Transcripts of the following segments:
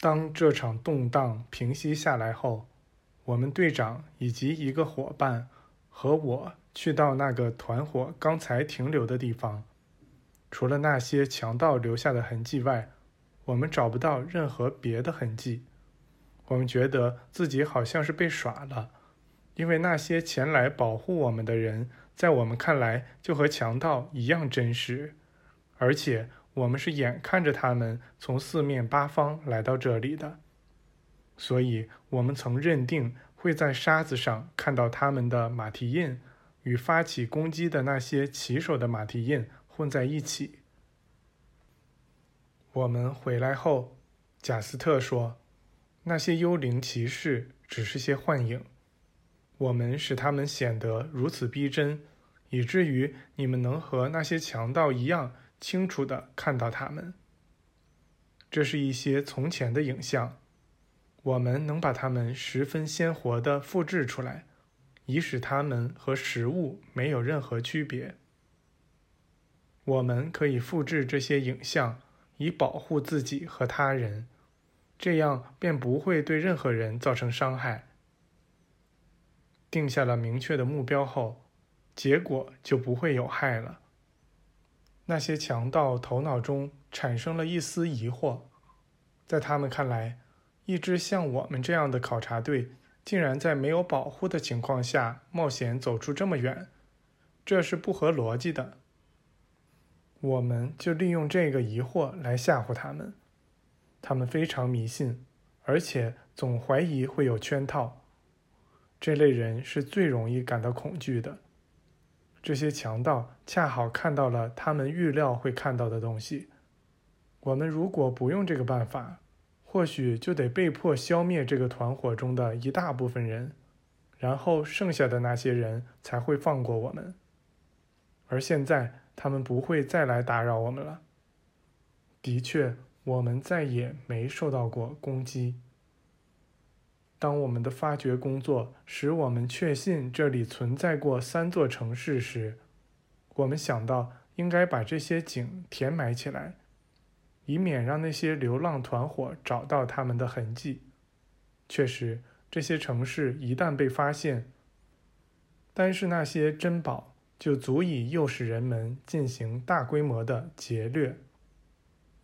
当这场动荡平息下来后，我们队长以及一个伙伴和我去到那个团伙刚才停留的地方。除了那些强盗留下的痕迹外，我们找不到任何别的痕迹。我们觉得自己好像是被耍了，因为那些前来保护我们的人，在我们看来就和强盗一样真实，而且我们是眼看着他们从四面八方来到这里的，所以我们曾认定会在沙子上看到他们的马蹄印，与发起攻击的那些骑手的马蹄印混在一起。我们回来后，贾斯特说。那些幽灵骑士只是些幻影，我们使他们显得如此逼真，以至于你们能和那些强盗一样清楚地看到他们。这是一些从前的影像，我们能把它们十分鲜活地复制出来，以使它们和实物没有任何区别。我们可以复制这些影像，以保护自己和他人。这样便不会对任何人造成伤害。定下了明确的目标后，结果就不会有害了。那些强盗头脑中产生了一丝疑惑，在他们看来，一支像我们这样的考察队竟然在没有保护的情况下冒险走出这么远，这是不合逻辑的。我们就利用这个疑惑来吓唬他们。他们非常迷信，而且总怀疑会有圈套。这类人是最容易感到恐惧的。这些强盗恰好看到了他们预料会看到的东西。我们如果不用这个办法，或许就得被迫消灭这个团伙中的一大部分人，然后剩下的那些人才会放过我们。而现在，他们不会再来打扰我们了。的确。我们再也没受到过攻击。当我们的发掘工作使我们确信这里存在过三座城市时，我们想到应该把这些井填埋起来，以免让那些流浪团伙找到他们的痕迹。确实，这些城市一旦被发现，单是那些珍宝就足以诱使人们进行大规模的劫掠，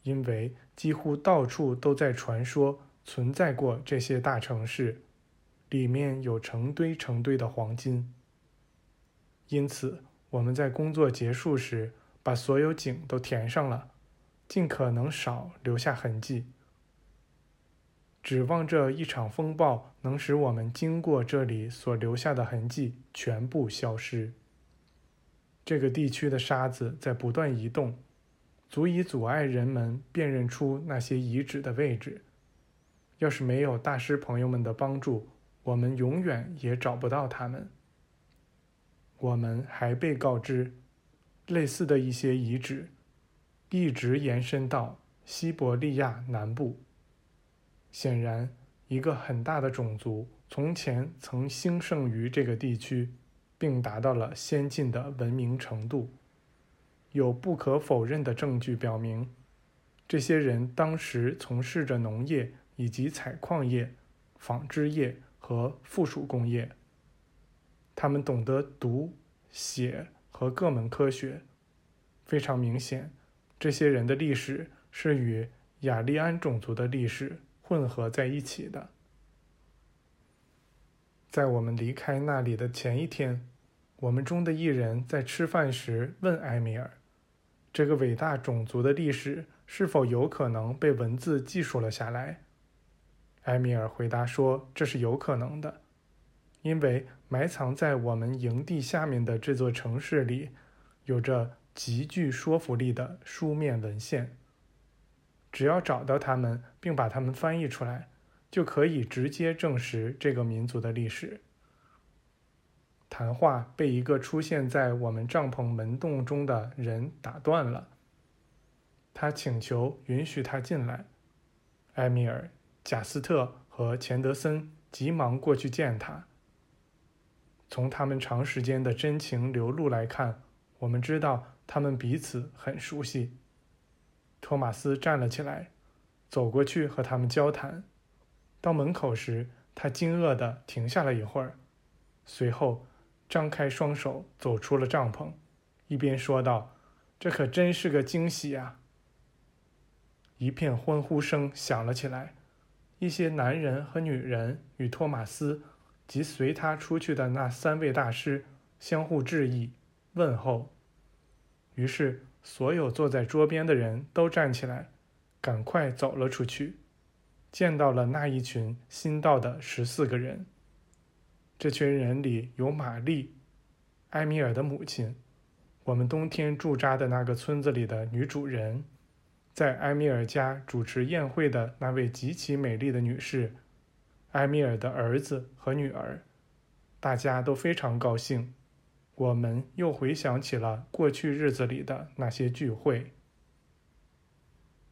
因为。几乎到处都在传说存在过这些大城市，里面有成堆成堆的黄金。因此，我们在工作结束时把所有井都填上了，尽可能少留下痕迹，指望这一场风暴能使我们经过这里所留下的痕迹全部消失。这个地区的沙子在不断移动。足以阻碍人们辨认出那些遗址的位置。要是没有大师朋友们的帮助，我们永远也找不到他们。我们还被告知，类似的一些遗址一直延伸到西伯利亚南部。显然，一个很大的种族从前曾兴盛于这个地区，并达到了先进的文明程度。有不可否认的证据表明，这些人当时从事着农业以及采矿业、纺织业和附属工业。他们懂得读、写和各门科学。非常明显，这些人的历史是与雅利安种族的历史混合在一起的。在我们离开那里的前一天，我们中的一人在吃饭时问埃米尔。这个伟大种族的历史是否有可能被文字记述了下来？埃米尔回答说：“这是有可能的，因为埋藏在我们营地下面的这座城市里，有着极具说服力的书面文献。只要找到它们并把它们翻译出来，就可以直接证实这个民族的历史。”谈话被一个出现在我们帐篷门洞中的人打断了。他请求允许他进来。埃米尔、贾斯特和钱德森急忙过去见他。从他们长时间的真情流露来看，我们知道他们彼此很熟悉。托马斯站了起来，走过去和他们交谈。到门口时，他惊愕地停下了一会儿，随后张开双手走出了帐篷，一边说道：“这可真是个惊喜呀！”一片欢呼声响了起来，一些男人和女人与托马斯及随他出去的那三位大师相互致意、问候。于是，所有坐在桌边的人都站起来，赶快走了出去，见到了那一群新到的十四个人。这群人里有玛丽，埃米尔的母亲，我们冬天驻扎的那个村子里的女主人。在埃米尔家主持宴会的那位极其美丽的女士，埃米尔的儿子和女儿，大家都非常高兴。我们又回想起了过去日子里的那些聚会。